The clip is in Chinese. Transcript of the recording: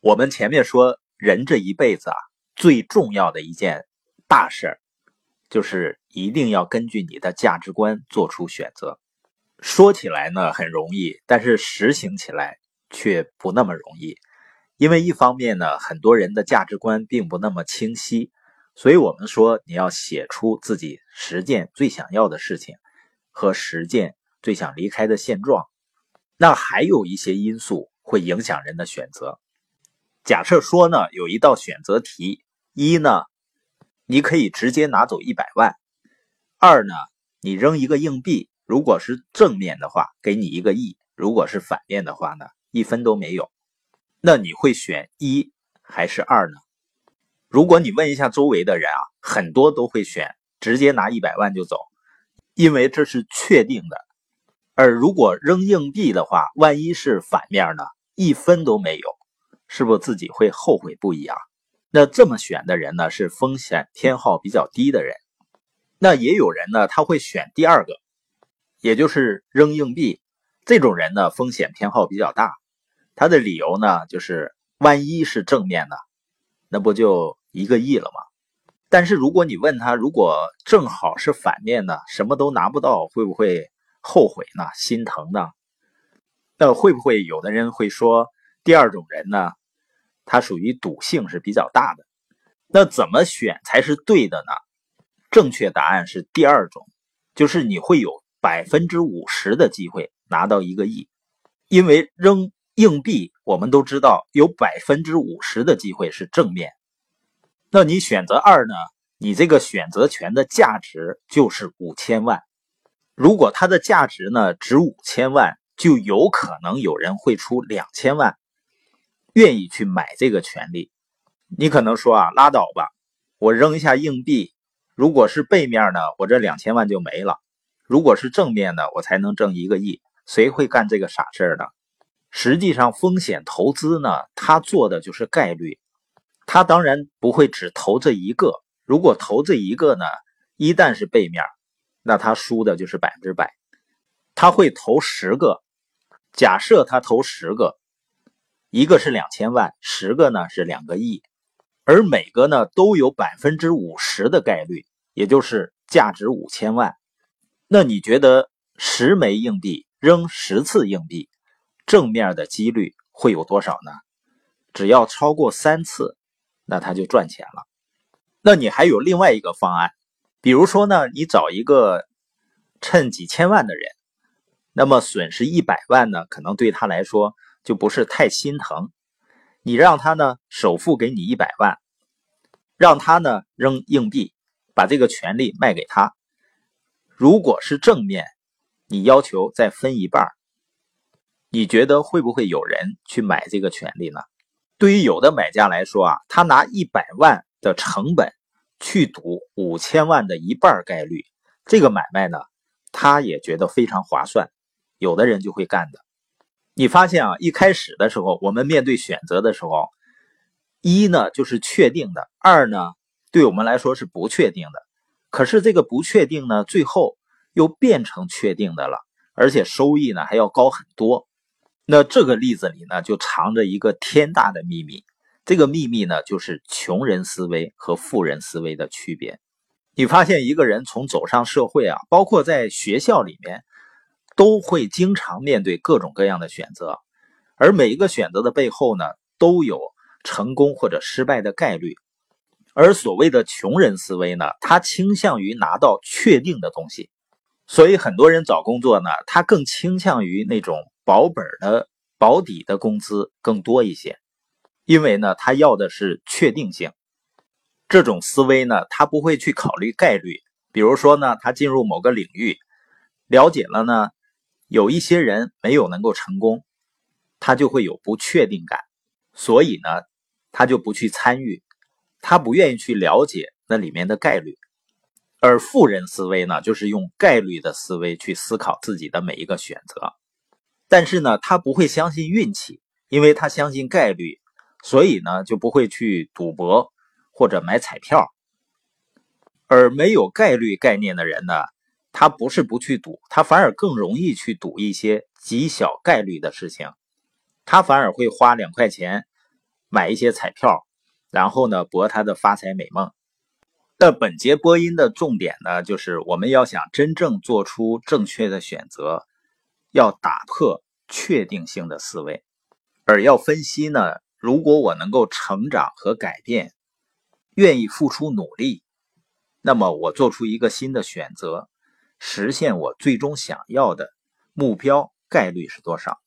我们前面说，人这一辈子啊，最重要的一件大事儿，就是一定要根据你的价值观做出选择。说起来呢很容易，但是实行起来却不那么容易。因为一方面呢，很多人的价值观并不那么清晰，所以我们说你要写出自己实践最想要的事情和实践最想离开的现状。那还有一些因素会影响人的选择。假设说呢，有一道选择题：一呢，你可以直接拿走一百万；二呢，你扔一个硬币，如果是正面的话，给你一个亿；如果是反面的话呢，一分都没有。那你会选一还是二呢？如果你问一下周围的人啊，很多都会选直接拿一百万就走，因为这是确定的。而如果扔硬币的话，万一是反面呢，一分都没有。是不是自己会后悔不已啊？那这么选的人呢，是风险偏好比较低的人。那也有人呢，他会选第二个，也就是扔硬币。这种人呢，风险偏好比较大。他的理由呢，就是万一是正面的，那不就一个亿了吗？但是如果你问他，如果正好是反面的，什么都拿不到，会不会后悔呢？心疼呢？那会不会有的人会说，第二种人呢？他属于赌性是比较大的，那怎么选才是对的呢？正确答案是第二种，就是你会有百分之五十的机会拿到一个亿，因为扔硬币，我们都知道有百分之五十的机会是正面。那你选择二呢？你这个选择权的价值就是五千万，如果它的价值呢值五千万，就有可能有人会出两千万。愿意去买这个权利，你可能说啊，拉倒吧，我扔一下硬币，如果是背面呢，我这两千万就没了；如果是正面呢，我才能挣一个亿。谁会干这个傻事儿呢？实际上，风险投资呢，他做的就是概率，他当然不会只投这一个。如果投这一个呢，一旦是背面，那他输的就是百分之百。他会投十个，假设他投十个。一个是两千万，十个呢是两个亿，而每个呢都有百分之五十的概率，也就是价值五千万。那你觉得十枚硬币扔十次硬币，正面的几率会有多少呢？只要超过三次，那他就赚钱了。那你还有另外一个方案，比如说呢，你找一个趁几千万的人，那么损失一百万呢，可能对他来说。就不是太心疼，你让他呢首付给你一百万，让他呢扔硬币，把这个权利卖给他。如果是正面，你要求再分一半，你觉得会不会有人去买这个权利呢？对于有的买家来说啊，他拿一百万的成本去赌五千万的一半概率，这个买卖呢，他也觉得非常划算，有的人就会干的。你发现啊，一开始的时候，我们面对选择的时候，一呢就是确定的，二呢对我们来说是不确定的。可是这个不确定呢，最后又变成确定的了，而且收益呢还要高很多。那这个例子里呢，就藏着一个天大的秘密。这个秘密呢，就是穷人思维和富人思维的区别。你发现一个人从走上社会啊，包括在学校里面。都会经常面对各种各样的选择，而每一个选择的背后呢，都有成功或者失败的概率。而所谓的穷人思维呢，他倾向于拿到确定的东西，所以很多人找工作呢，他更倾向于那种保本的、保底的工资更多一些，因为呢，他要的是确定性。这种思维呢，他不会去考虑概率。比如说呢，他进入某个领域，了解了呢。有一些人没有能够成功，他就会有不确定感，所以呢，他就不去参与，他不愿意去了解那里面的概率。而富人思维呢，就是用概率的思维去思考自己的每一个选择，但是呢，他不会相信运气，因为他相信概率，所以呢，就不会去赌博或者买彩票。而没有概率概念的人呢？他不是不去赌，他反而更容易去赌一些极小概率的事情。他反而会花两块钱买一些彩票，然后呢博他的发财美梦。那本节播音的重点呢，就是我们要想真正做出正确的选择，要打破确定性的思维，而要分析呢，如果我能够成长和改变，愿意付出努力，那么我做出一个新的选择，实现我最终想要的目标概率是多少？